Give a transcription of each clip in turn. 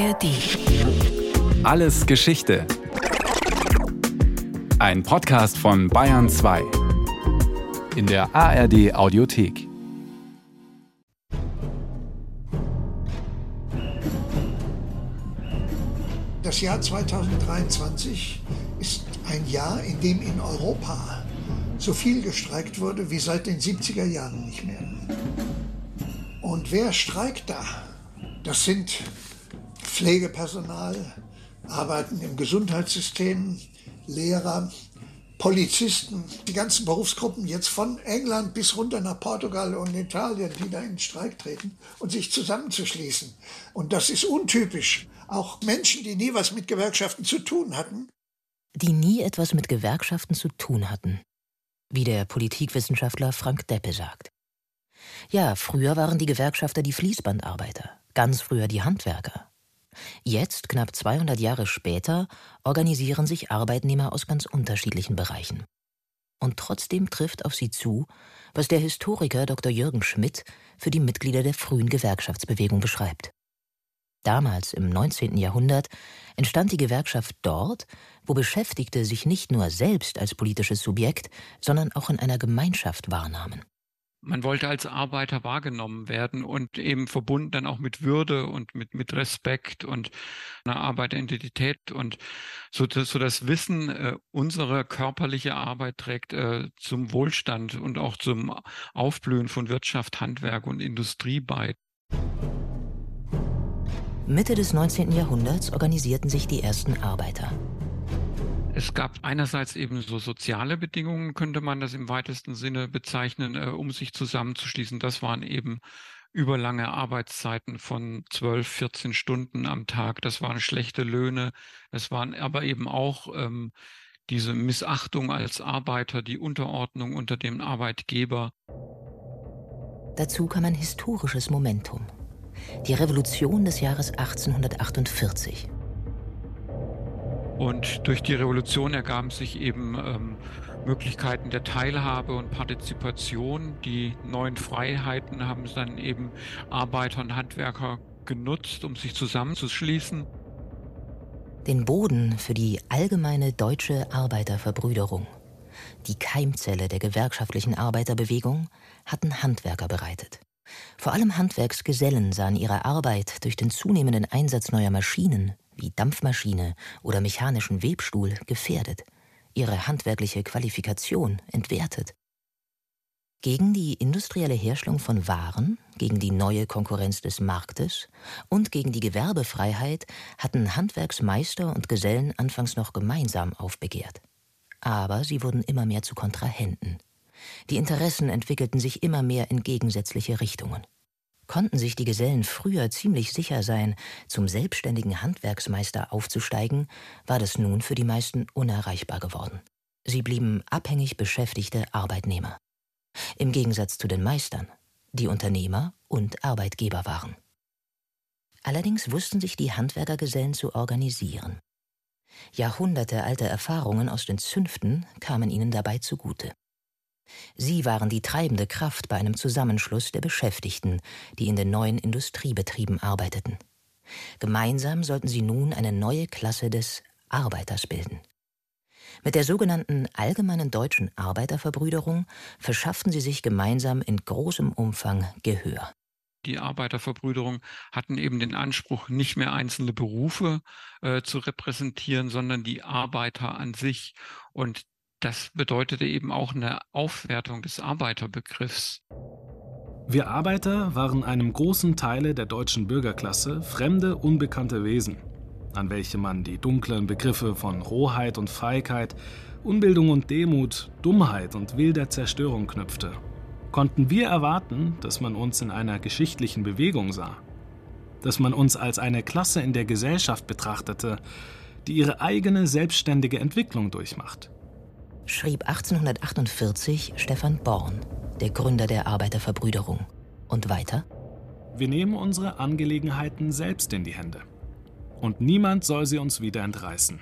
ARD. Alles Geschichte. Ein Podcast von Bayern 2. In der ARD Audiothek. Das Jahr 2023 ist ein Jahr, in dem in Europa so viel gestreikt wurde wie seit den 70er Jahren nicht mehr. Und wer streikt da? Das sind Pflegepersonal, arbeiten im Gesundheitssystem, Lehrer, Polizisten, die ganzen Berufsgruppen jetzt von England bis runter nach Portugal und Italien, die da in den Streik treten und sich zusammenzuschließen. Und das ist untypisch. Auch Menschen, die nie was mit Gewerkschaften zu tun hatten. Die nie etwas mit Gewerkschaften zu tun hatten. Wie der Politikwissenschaftler Frank Deppe sagt. Ja, früher waren die Gewerkschafter die Fließbandarbeiter, ganz früher die Handwerker. Jetzt, knapp 200 Jahre später, organisieren sich Arbeitnehmer aus ganz unterschiedlichen Bereichen. Und trotzdem trifft auf sie zu, was der Historiker Dr. Jürgen Schmidt für die Mitglieder der frühen Gewerkschaftsbewegung beschreibt. Damals, im 19. Jahrhundert, entstand die Gewerkschaft dort, wo Beschäftigte sich nicht nur selbst als politisches Subjekt, sondern auch in einer Gemeinschaft wahrnahmen. Man wollte als Arbeiter wahrgenommen werden und eben verbunden dann auch mit Würde und mit, mit Respekt und einer Arbeiteridentität und so, so das Wissen, äh, unsere körperliche Arbeit trägt äh, zum Wohlstand und auch zum Aufblühen von Wirtschaft, Handwerk und Industrie bei. Mitte des 19. Jahrhunderts organisierten sich die ersten Arbeiter. Es gab einerseits eben so soziale Bedingungen, könnte man das im weitesten Sinne bezeichnen, äh, um sich zusammenzuschließen. Das waren eben überlange Arbeitszeiten von 12, 14 Stunden am Tag. Das waren schlechte Löhne. Es waren aber eben auch ähm, diese Missachtung als Arbeiter, die Unterordnung unter dem Arbeitgeber. Dazu kam ein historisches Momentum. Die Revolution des Jahres 1848. Und durch die Revolution ergaben sich eben ähm, Möglichkeiten der Teilhabe und Partizipation. Die neuen Freiheiten haben dann eben Arbeiter und Handwerker genutzt, um sich zusammenzuschließen. Den Boden für die allgemeine deutsche Arbeiterverbrüderung, die Keimzelle der gewerkschaftlichen Arbeiterbewegung, hatten Handwerker bereitet. Vor allem Handwerksgesellen sahen ihre Arbeit durch den zunehmenden Einsatz neuer Maschinen wie Dampfmaschine oder mechanischen Webstuhl gefährdet, ihre handwerkliche Qualifikation entwertet. Gegen die industrielle Herstellung von Waren, gegen die neue Konkurrenz des Marktes und gegen die Gewerbefreiheit hatten Handwerksmeister und Gesellen anfangs noch gemeinsam aufbegehrt. Aber sie wurden immer mehr zu Kontrahenten. Die Interessen entwickelten sich immer mehr in gegensätzliche Richtungen. Konnten sich die Gesellen früher ziemlich sicher sein, zum selbstständigen Handwerksmeister aufzusteigen, war das nun für die meisten unerreichbar geworden. Sie blieben abhängig beschäftigte Arbeitnehmer. Im Gegensatz zu den Meistern, die Unternehmer und Arbeitgeber waren. Allerdings wussten sich die Handwerkergesellen zu organisieren. Jahrhundertealte Erfahrungen aus den Zünften kamen ihnen dabei zugute. Sie waren die treibende Kraft bei einem Zusammenschluss der Beschäftigten, die in den neuen Industriebetrieben arbeiteten. Gemeinsam sollten sie nun eine neue Klasse des Arbeiters bilden. Mit der sogenannten Allgemeinen Deutschen Arbeiterverbrüderung verschafften sie sich gemeinsam in großem Umfang Gehör. Die Arbeiterverbrüderung hatten eben den Anspruch, nicht mehr einzelne Berufe äh, zu repräsentieren, sondern die Arbeiter an sich. Und das bedeutete eben auch eine Aufwertung des Arbeiterbegriffs. Wir Arbeiter waren einem großen Teile der deutschen Bürgerklasse fremde, unbekannte Wesen, an welche man die dunklen Begriffe von Rohheit und Feigheit, Unbildung und Demut, Dummheit und wilder Zerstörung knüpfte. Konnten wir erwarten, dass man uns in einer geschichtlichen Bewegung sah? Dass man uns als eine Klasse in der Gesellschaft betrachtete, die ihre eigene selbstständige Entwicklung durchmacht? Schrieb 1848 Stefan Born, der Gründer der Arbeiterverbrüderung. Und weiter? Wir nehmen unsere Angelegenheiten selbst in die Hände. Und niemand soll sie uns wieder entreißen.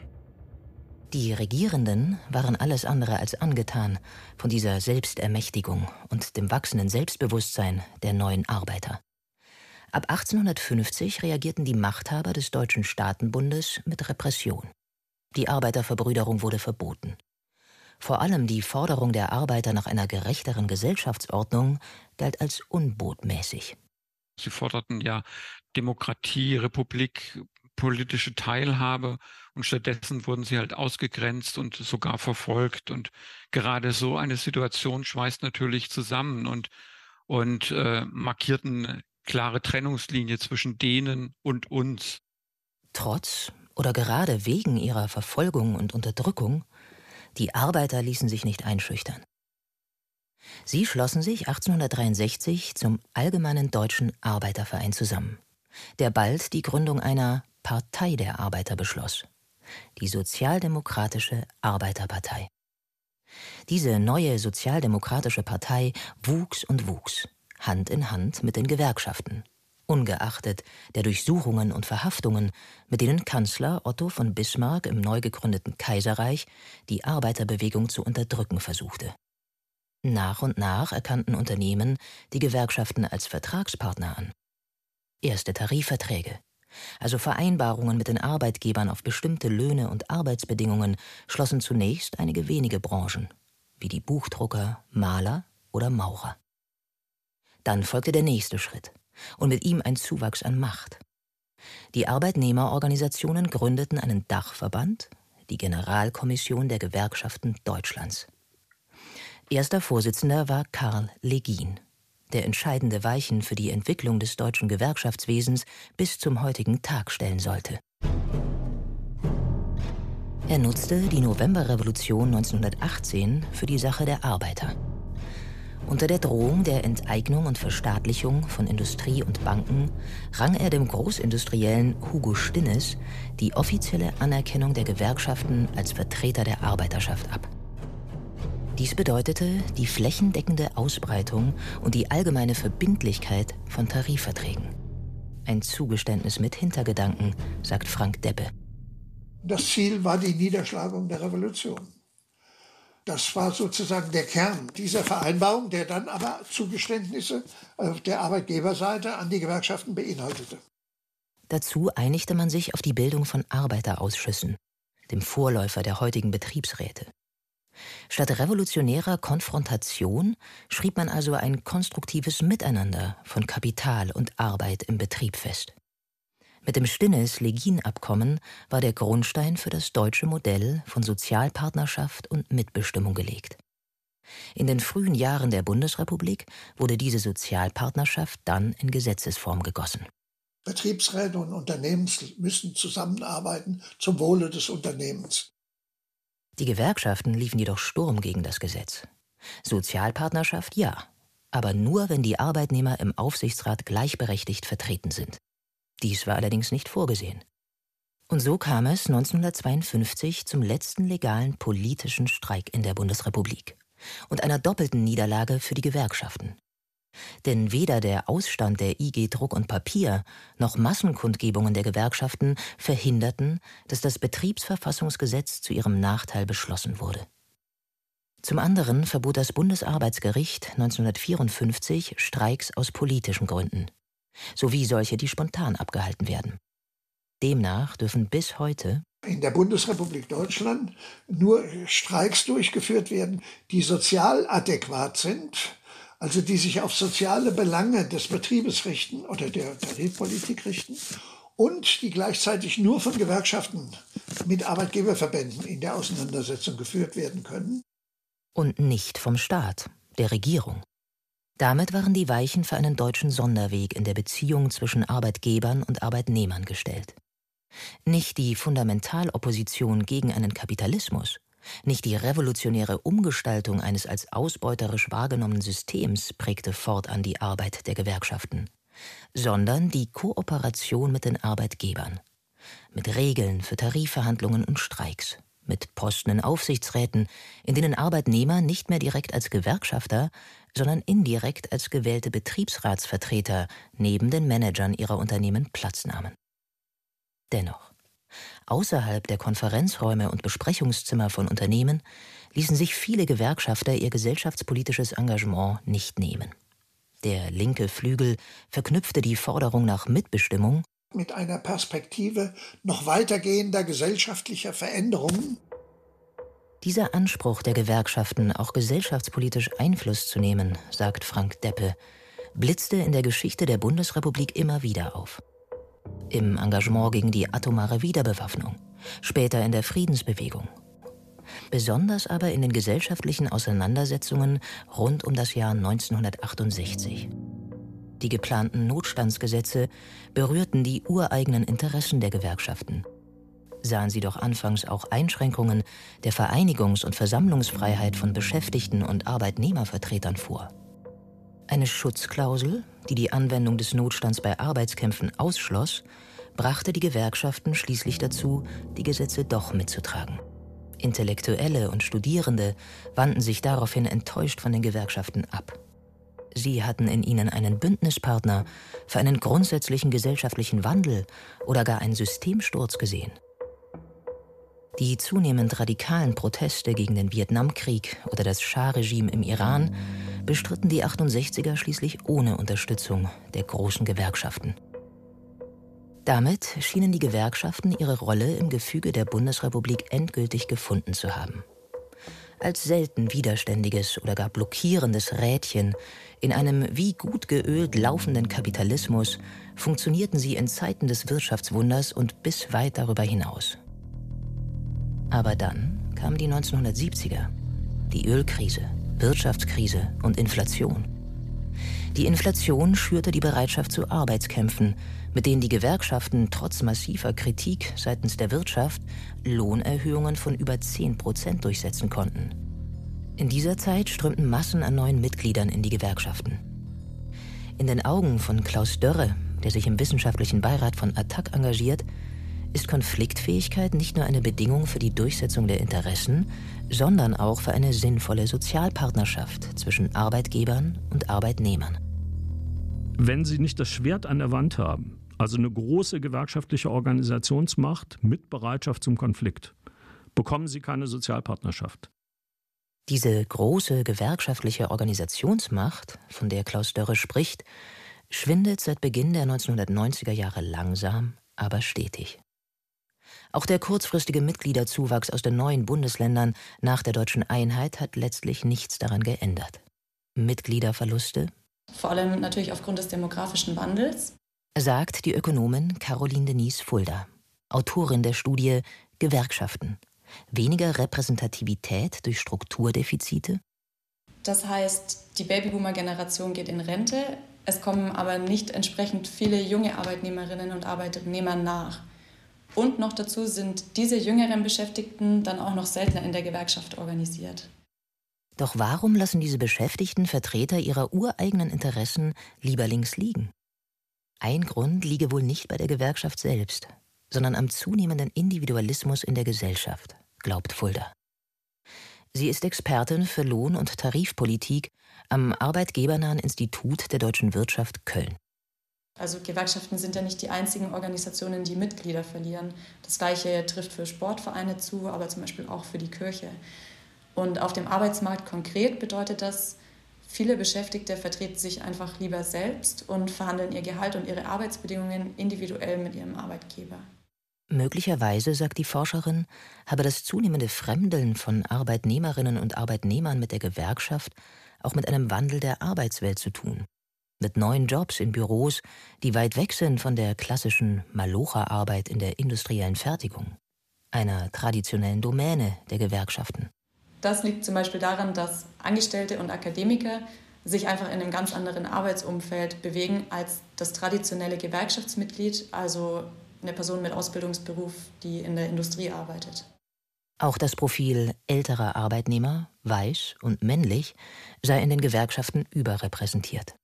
Die Regierenden waren alles andere als angetan von dieser Selbstermächtigung und dem wachsenden Selbstbewusstsein der neuen Arbeiter. Ab 1850 reagierten die Machthaber des Deutschen Staatenbundes mit Repression. Die Arbeiterverbrüderung wurde verboten. Vor allem die Forderung der Arbeiter nach einer gerechteren Gesellschaftsordnung galt als unbotmäßig. Sie forderten ja Demokratie, Republik, politische Teilhabe und stattdessen wurden sie halt ausgegrenzt und sogar verfolgt. Und gerade so eine Situation schweißt natürlich zusammen und, und äh, markiert eine klare Trennungslinie zwischen denen und uns. Trotz oder gerade wegen ihrer Verfolgung und Unterdrückung, die Arbeiter ließen sich nicht einschüchtern. Sie schlossen sich 1863 zum Allgemeinen Deutschen Arbeiterverein zusammen, der bald die Gründung einer Partei der Arbeiter beschloss, die Sozialdemokratische Arbeiterpartei. Diese neue sozialdemokratische Partei wuchs und wuchs, Hand in Hand mit den Gewerkschaften, ungeachtet der Durchsuchungen und Verhaftungen, mit denen Kanzler Otto von Bismarck im neu gegründeten Kaiserreich die Arbeiterbewegung zu unterdrücken versuchte. Nach und nach erkannten Unternehmen die Gewerkschaften als Vertragspartner an. Erste Tarifverträge, also Vereinbarungen mit den Arbeitgebern auf bestimmte Löhne und Arbeitsbedingungen, schlossen zunächst einige wenige Branchen, wie die Buchdrucker, Maler oder Maurer. Dann folgte der nächste Schritt und mit ihm ein Zuwachs an Macht. Die Arbeitnehmerorganisationen gründeten einen Dachverband, die Generalkommission der Gewerkschaften Deutschlands. Erster Vorsitzender war Karl Legin, der entscheidende Weichen für die Entwicklung des deutschen Gewerkschaftswesens bis zum heutigen Tag stellen sollte. Er nutzte die Novemberrevolution 1918 für die Sache der Arbeiter. Unter der Drohung der Enteignung und Verstaatlichung von Industrie und Banken rang er dem Großindustriellen Hugo Stinnes die offizielle Anerkennung der Gewerkschaften als Vertreter der Arbeiterschaft ab. Dies bedeutete die flächendeckende Ausbreitung und die allgemeine Verbindlichkeit von Tarifverträgen. Ein Zugeständnis mit Hintergedanken, sagt Frank Deppe. Das Ziel war die Niederschlagung der Revolution. Das war sozusagen der Kern dieser Vereinbarung, der dann aber Zugeständnisse auf der Arbeitgeberseite an die Gewerkschaften beinhaltete. Dazu einigte man sich auf die Bildung von Arbeiterausschüssen, dem Vorläufer der heutigen Betriebsräte. Statt revolutionärer Konfrontation schrieb man also ein konstruktives Miteinander von Kapital und Arbeit im Betrieb fest. Mit dem Stinnes-Legin-Abkommen war der Grundstein für das deutsche Modell von Sozialpartnerschaft und Mitbestimmung gelegt. In den frühen Jahren der Bundesrepublik wurde diese Sozialpartnerschaft dann in Gesetzesform gegossen. Betriebsräte und Unternehmen müssen zusammenarbeiten zum Wohle des Unternehmens. Die Gewerkschaften liefen jedoch Sturm gegen das Gesetz. Sozialpartnerschaft ja, aber nur, wenn die Arbeitnehmer im Aufsichtsrat gleichberechtigt vertreten sind. Dies war allerdings nicht vorgesehen. Und so kam es 1952 zum letzten legalen politischen Streik in der Bundesrepublik und einer doppelten Niederlage für die Gewerkschaften. Denn weder der Ausstand der IG Druck und Papier noch Massenkundgebungen der Gewerkschaften verhinderten, dass das Betriebsverfassungsgesetz zu ihrem Nachteil beschlossen wurde. Zum anderen verbot das Bundesarbeitsgericht 1954 Streiks aus politischen Gründen, sowie solche, die spontan abgehalten werden. Demnach dürfen bis heute in der Bundesrepublik Deutschland nur Streiks durchgeführt werden, die sozial adäquat sind also die sich auf soziale Belange des Betriebes richten oder der Tarifpolitik richten und die gleichzeitig nur von Gewerkschaften mit Arbeitgeberverbänden in der Auseinandersetzung geführt werden können. Und nicht vom Staat, der Regierung. Damit waren die Weichen für einen deutschen Sonderweg in der Beziehung zwischen Arbeitgebern und Arbeitnehmern gestellt. Nicht die Fundamentalopposition gegen einen Kapitalismus, nicht die revolutionäre Umgestaltung eines als ausbeuterisch wahrgenommenen Systems prägte fortan die Arbeit der Gewerkschaften, sondern die Kooperation mit den Arbeitgebern, mit Regeln für Tarifverhandlungen und Streiks, mit Posten in Aufsichtsräten, in denen Arbeitnehmer nicht mehr direkt als Gewerkschafter, sondern indirekt als gewählte Betriebsratsvertreter neben den Managern ihrer Unternehmen Platz nahmen. Dennoch, Außerhalb der Konferenzräume und Besprechungszimmer von Unternehmen ließen sich viele Gewerkschafter ihr gesellschaftspolitisches Engagement nicht nehmen. Der linke Flügel verknüpfte die Forderung nach Mitbestimmung mit einer Perspektive noch weitergehender gesellschaftlicher Veränderungen. Dieser Anspruch der Gewerkschaften, auch gesellschaftspolitisch Einfluss zu nehmen, sagt Frank Deppe, blitzte in der Geschichte der Bundesrepublik immer wieder auf. Im Engagement gegen die atomare Wiederbewaffnung, später in der Friedensbewegung. Besonders aber in den gesellschaftlichen Auseinandersetzungen rund um das Jahr 1968. Die geplanten Notstandsgesetze berührten die ureigenen Interessen der Gewerkschaften. Sahen sie doch anfangs auch Einschränkungen der Vereinigungs- und Versammlungsfreiheit von Beschäftigten und Arbeitnehmervertretern vor. Eine Schutzklausel, die die Anwendung des Notstands bei Arbeitskämpfen ausschloss, brachte die Gewerkschaften schließlich dazu, die Gesetze doch mitzutragen. Intellektuelle und Studierende wandten sich daraufhin enttäuscht von den Gewerkschaften ab. Sie hatten in ihnen einen Bündnispartner für einen grundsätzlichen gesellschaftlichen Wandel oder gar einen Systemsturz gesehen. Die zunehmend radikalen Proteste gegen den Vietnamkrieg oder das Schah-Regime im Iran bestritten die 68er schließlich ohne Unterstützung der großen Gewerkschaften. Damit schienen die Gewerkschaften ihre Rolle im Gefüge der Bundesrepublik endgültig gefunden zu haben. Als selten widerständiges oder gar blockierendes Rädchen in einem wie gut geölt laufenden Kapitalismus funktionierten sie in Zeiten des Wirtschaftswunders und bis weit darüber hinaus. Aber dann kamen die 1970er, die Ölkrise, Wirtschaftskrise und Inflation. Die Inflation schürte die Bereitschaft zu Arbeitskämpfen, mit denen die Gewerkschaften trotz massiver Kritik seitens der Wirtschaft Lohnerhöhungen von über 10 Prozent durchsetzen konnten. In dieser Zeit strömten Massen an neuen Mitgliedern in die Gewerkschaften. In den Augen von Klaus Dörre, der sich im wissenschaftlichen Beirat von Attac engagiert, ist Konfliktfähigkeit nicht nur eine Bedingung für die Durchsetzung der Interessen, sondern auch für eine sinnvolle Sozialpartnerschaft zwischen Arbeitgebern und Arbeitnehmern. Wenn Sie nicht das Schwert an der Wand haben, also eine große gewerkschaftliche Organisationsmacht mit Bereitschaft zum Konflikt, bekommen Sie keine Sozialpartnerschaft. Diese große gewerkschaftliche Organisationsmacht, von der Klaus Dörre spricht, schwindet seit Beginn der 1990er Jahre langsam, aber stetig. Auch der kurzfristige Mitgliederzuwachs aus den neuen Bundesländern nach der deutschen Einheit hat letztlich nichts daran geändert. Mitgliederverluste? Vor allem natürlich aufgrund des demografischen Wandels. Sagt die Ökonomin Caroline Denise Fulda, Autorin der Studie Gewerkschaften. Weniger Repräsentativität durch Strukturdefizite? Das heißt, die Babyboomer-Generation geht in Rente, es kommen aber nicht entsprechend viele junge Arbeitnehmerinnen und Arbeitnehmer nach. Und noch dazu sind diese jüngeren Beschäftigten dann auch noch seltener in der Gewerkschaft organisiert. Doch warum lassen diese Beschäftigten Vertreter ihrer ureigenen Interessen lieber links liegen? Ein Grund liege wohl nicht bei der Gewerkschaft selbst, sondern am zunehmenden Individualismus in der Gesellschaft, glaubt Fulda. Sie ist Expertin für Lohn- und Tarifpolitik am Arbeitgebernahen Institut der deutschen Wirtschaft Köln. Also Gewerkschaften sind ja nicht die einzigen Organisationen, die Mitglieder verlieren. Das gleiche trifft für Sportvereine zu, aber zum Beispiel auch für die Kirche. Und auf dem Arbeitsmarkt konkret bedeutet das, viele Beschäftigte vertreten sich einfach lieber selbst und verhandeln ihr Gehalt und ihre Arbeitsbedingungen individuell mit ihrem Arbeitgeber. Möglicherweise, sagt die Forscherin, habe das zunehmende Fremdeln von Arbeitnehmerinnen und Arbeitnehmern mit der Gewerkschaft auch mit einem Wandel der Arbeitswelt zu tun mit neuen Jobs in Büros, die weit weg sind von der klassischen Malocha-Arbeit in der industriellen Fertigung, einer traditionellen Domäne der Gewerkschaften. Das liegt zum Beispiel daran, dass Angestellte und Akademiker sich einfach in einem ganz anderen Arbeitsumfeld bewegen als das traditionelle Gewerkschaftsmitglied, also eine Person mit Ausbildungsberuf, die in der Industrie arbeitet. Auch das Profil älterer Arbeitnehmer, weiß und männlich, sei in den Gewerkschaften überrepräsentiert.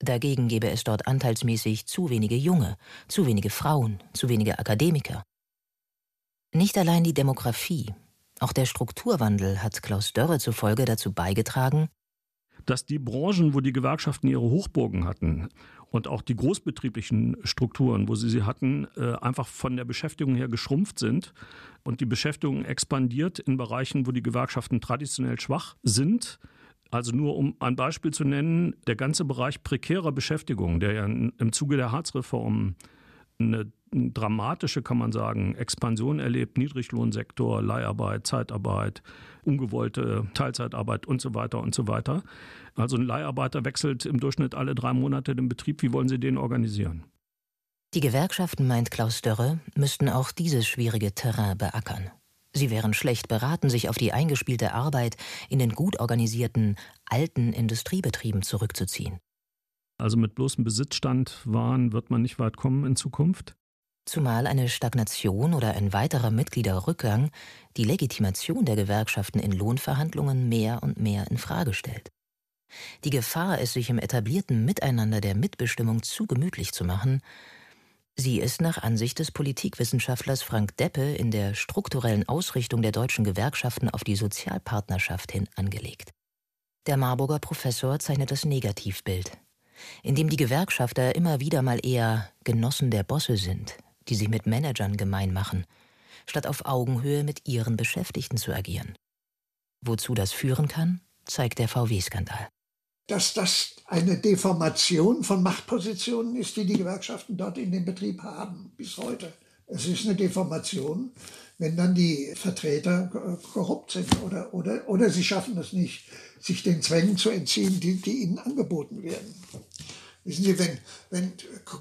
Dagegen gäbe es dort anteilsmäßig zu wenige Junge, zu wenige Frauen, zu wenige Akademiker. Nicht allein die Demografie, auch der Strukturwandel hat Klaus Dörre zufolge dazu beigetragen, dass die Branchen, wo die Gewerkschaften ihre Hochburgen hatten und auch die großbetrieblichen Strukturen, wo sie sie hatten, äh, einfach von der Beschäftigung her geschrumpft sind und die Beschäftigung expandiert in Bereichen, wo die Gewerkschaften traditionell schwach sind Also nur um ein Beispiel zu nennen, der ganze Bereich prekärer Beschäftigung, der ja im Zuge der Harzreform eine dramatische, kann man sagen, Expansion erlebt, Niedriglohnsektor, Leiharbeit, Zeitarbeit, ungewollte Teilzeitarbeit und so weiter und so weiter. Also ein Leiharbeiter wechselt im Durchschnitt alle drei Monate den Betrieb. Wie wollen Sie den organisieren? Die Gewerkschaften, meint Klaus Dörre, müssten auch dieses schwierige Terrain beackern. Sie wären schlecht beraten, sich auf die eingespielte Arbeit in den gut organisierten alten Industriebetrieben zurückzuziehen. Also mit bloßem Besitzstand wahren wird man nicht weit kommen in Zukunft. Zumal eine Stagnation oder ein weiterer Mitgliederrückgang die Legitimation der Gewerkschaften in Lohnverhandlungen mehr und mehr in Frage stellt. Die Gefahr, es sich im etablierten Miteinander der Mitbestimmung zu gemütlich zu machen, sie ist nach Ansicht des Politikwissenschaftlers Frank Deppe in der strukturellen Ausrichtung der deutschen Gewerkschaften auf die Sozialpartnerschaft hin angelegt. Der Marburger Professor zeichnet das Negativbild, in dem die Gewerkschafter immer wieder mal eher Genossen der Bosse sind, die sich mit Managern gemein machen, statt auf Augenhöhe mit ihren Beschäftigten zu agieren. Wozu das führen kann, zeigt der VW-Skandal. Dass das eine Deformation von Machtpositionen ist, die die Gewerkschaften dort in dem Betrieb haben, bis heute. Es ist eine Deformation, wenn dann die Vertreter korrupt sind oder, oder, oder sie schaffen es nicht, sich den Zwängen zu entziehen, die, die ihnen angeboten werden. Wissen Sie, wenn, wenn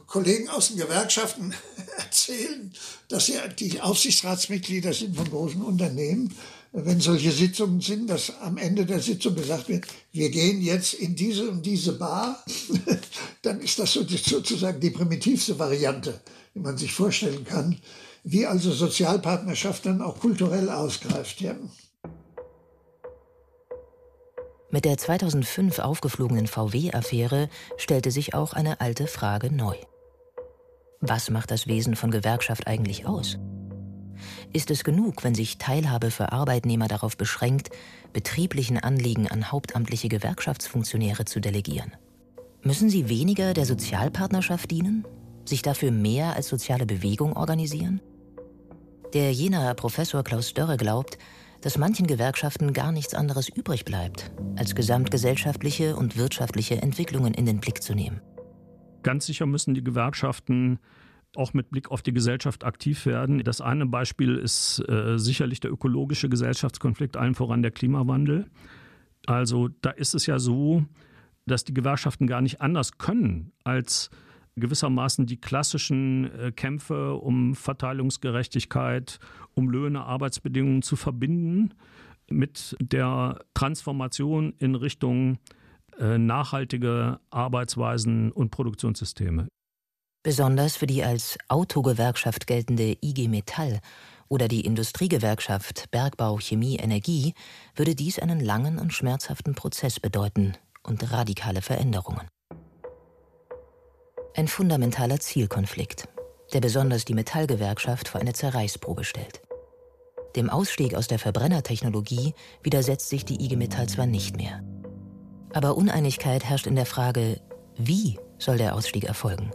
Kollegen aus den Gewerkschaften erzählen, dass sie die Aufsichtsratsmitglieder sind von großen Unternehmen, wenn solche Sitzungen sind, dass am Ende der Sitzung gesagt wird, wir gehen jetzt in diese und diese Bar, dann ist das sozusagen die primitivste Variante, die man sich vorstellen kann, wie also Sozialpartnerschaft dann auch kulturell ausgreift. Ja. Mit der 2005 aufgeflogenen VW-Affäre stellte sich auch eine alte Frage neu. Was macht das Wesen von Gewerkschaft eigentlich aus? Ist es genug, wenn sich Teilhabe für Arbeitnehmer darauf beschränkt, betrieblichen Anliegen an hauptamtliche Gewerkschaftsfunktionäre zu delegieren? Müssen sie weniger der Sozialpartnerschaft dienen, sich dafür mehr als soziale Bewegung organisieren? Der Jenaer Professor Klaus Dörre glaubt, dass manchen Gewerkschaften gar nichts anderes übrig bleibt, als gesamtgesellschaftliche und wirtschaftliche Entwicklungen in den Blick zu nehmen. Ganz sicher müssen die Gewerkschaften auch mit Blick auf die Gesellschaft aktiv werden. Das eine Beispiel ist äh, sicherlich der ökologische Gesellschaftskonflikt, allen voran der Klimawandel. Also da ist es ja so, dass die Gewerkschaften gar nicht anders können, als gewissermaßen die klassischen äh, Kämpfe um Verteilungsgerechtigkeit, um Löhne, Arbeitsbedingungen zu verbinden mit der Transformation in Richtung äh, nachhaltige Arbeitsweisen und Produktionssysteme. Besonders für die als Autogewerkschaft geltende IG Metall oder die Industriegewerkschaft Bergbau, Chemie, Energie würde dies einen langen und schmerzhaften Prozess bedeuten und radikale Veränderungen. Ein fundamentaler Zielkonflikt, der besonders die Metallgewerkschaft vor eine Zerreißprobe stellt. Dem Ausstieg aus der Verbrennertechnologie widersetzt sich die IG Metall zwar nicht mehr. Aber Uneinigkeit herrscht in der Frage, wie soll der Ausstieg erfolgen?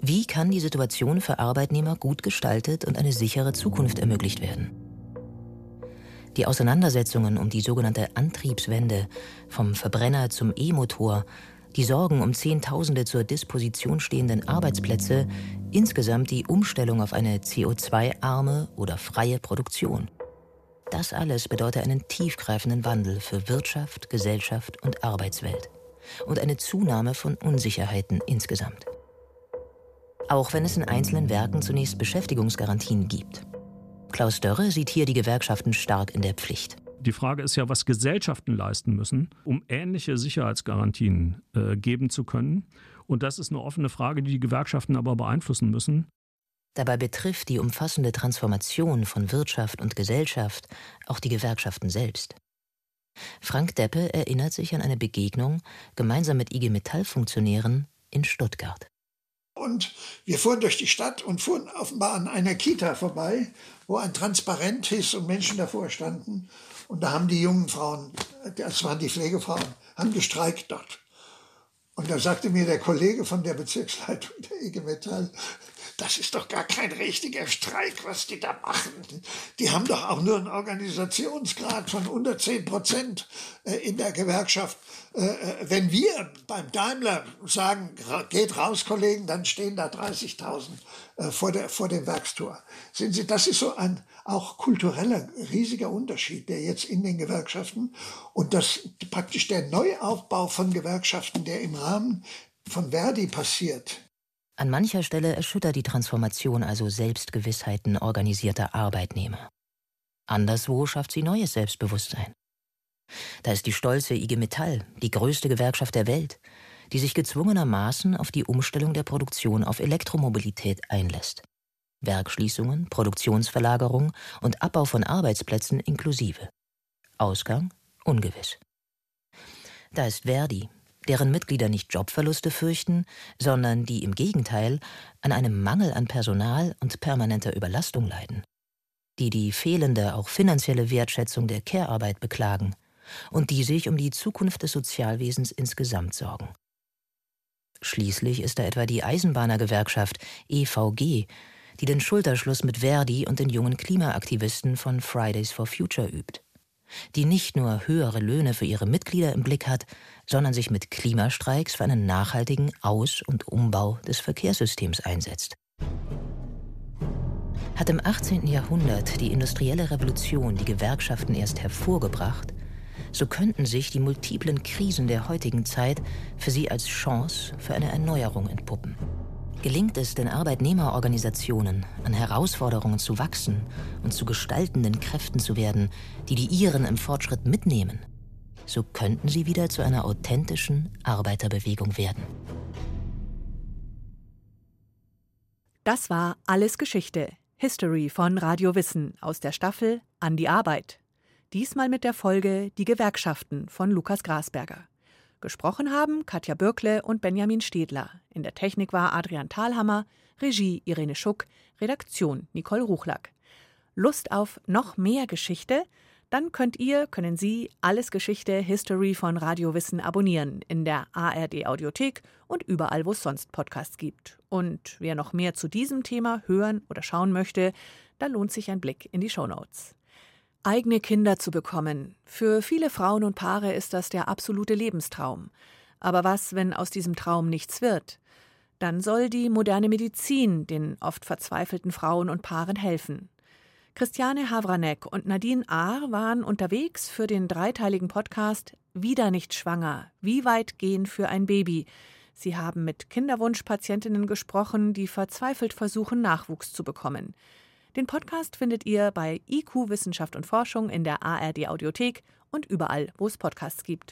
Wie kann die Situation für Arbeitnehmer gut gestaltet und eine sichere Zukunft ermöglicht werden? Die Auseinandersetzungen um die sogenannte Antriebswende vom Verbrenner zum E-Motor die Sorgen um Zehntausende zur Disposition stehenden Arbeitsplätze, insgesamt die Umstellung auf eine CO2-arme oder freie Produktion. Das alles bedeutet einen tiefgreifenden Wandel für Wirtschaft, Gesellschaft und Arbeitswelt und eine Zunahme von Unsicherheiten insgesamt. Auch wenn es in einzelnen Werken zunächst Beschäftigungsgarantien gibt. Klaus Dörre sieht hier die Gewerkschaften stark in der Pflicht. Die Frage ist ja, was Gesellschaften leisten müssen, um ähnliche Sicherheitsgarantien äh, geben zu können. Und das ist eine offene Frage, die die Gewerkschaften aber beeinflussen müssen. Dabei betrifft die umfassende Transformation von Wirtschaft und Gesellschaft auch die Gewerkschaften selbst. Frank Deppe erinnert sich an eine Begegnung gemeinsam mit IG Metall-Funktionären in Stuttgart. Und wir fuhren durch die Stadt und fuhren offenbar an einer Kita vorbei, wo ein Transparent hieß und Menschen davor standen. Und da haben die jungen Frauen, das waren die Pflegefrauen, haben gestreikt dort. Und da sagte mir der Kollege von der Bezirksleitung der IG Metall, das ist doch gar kein richtiger Streik, was die da machen. Die haben doch auch nur einen Organisationsgrad von unter 10 Prozent äh, in der Gewerkschaft. Äh, äh, wenn wir beim Daimler sagen, geht raus, Kollegen, dann stehen da 30.000 vor, der, vor dem Werkstor. Sehen Sie, das ist so ein auch kultureller riesiger Unterschied, der jetzt in den Gewerkschaften und das praktisch der Neuaufbau von Gewerkschaften, der im Rahmen von Verdi passiert. An mancher Stelle erschüttert die Transformation also Selbstgewissheiten organisierter Arbeitnehmer. Anderswo schafft sie neues Selbstbewusstsein. Da ist die stolze IG Metall, die größte Gewerkschaft der Welt, die sich gezwungenermaßen auf die Umstellung der Produktion auf Elektromobilität einlässt. Werkschließungen, Produktionsverlagerung und Abbau von Arbeitsplätzen inklusive. Ausgang ungewiss. Da ist Verdi, deren Mitglieder nicht Jobverluste fürchten, sondern die im Gegenteil an einem Mangel an Personal und permanenter Überlastung leiden, die die fehlende, auch finanzielle Wertschätzung der Care-Arbeit beklagen und die sich um die Zukunft des Sozialwesens insgesamt sorgen. Schließlich ist da etwa die Eisenbahnergewerkschaft EVG, die den Schulterschluss mit Verdi und den jungen Klimaaktivisten von Fridays for Future übt die nicht nur höhere Löhne für ihre Mitglieder im Blick hat, sondern sich mit Klimastreiks für einen nachhaltigen Aus- und Umbau des Verkehrssystems einsetzt. Hat im 18. Jahrhundert die industrielle Revolution die Gewerkschaften erst hervorgebracht, so könnten sich die multiplen Krisen der heutigen Zeit für sie als Chance für eine Erneuerung entpuppen. Gelingt es den Arbeitnehmerorganisationen, an Herausforderungen zu wachsen und zu gestaltenden Kräften zu werden, die die ihren im Fortschritt mitnehmen, so könnten sie wieder zu einer authentischen Arbeiterbewegung werden. Das war Alles Geschichte, History von Radio Wissen aus der Staffel An die Arbeit. Diesmal mit der Folge Die Gewerkschaften von Lukas Grasberger. Gesprochen haben Katja Bürkle und Benjamin Stedler. In der Technik war Adrian Thalhammer, Regie Irene Schuck, Redaktion Nicole Ruchlack. Lust auf noch mehr Geschichte? Dann könnt ihr, können Sie alles Geschichte History von Radio Wissen abonnieren in der ARD Audiothek und überall, wo es sonst Podcasts gibt. Und wer noch mehr zu diesem Thema hören oder schauen möchte, da lohnt sich ein Blick in die Show Notes eigene Kinder zu bekommen. Für viele Frauen und Paare ist das der absolute Lebenstraum. Aber was, wenn aus diesem Traum nichts wird? Dann soll die moderne Medizin den oft verzweifelten Frauen und Paaren helfen. Christiane Havranek und Nadine Ahr waren unterwegs für den dreiteiligen Podcast Wieder nicht schwanger. Wie weit gehen für ein Baby? Sie haben mit Kinderwunschpatientinnen gesprochen, die verzweifelt versuchen, Nachwuchs zu bekommen. Den Podcast findet ihr bei IQ Wissenschaft und Forschung in der ARD Audiothek und überall, wo es Podcasts gibt.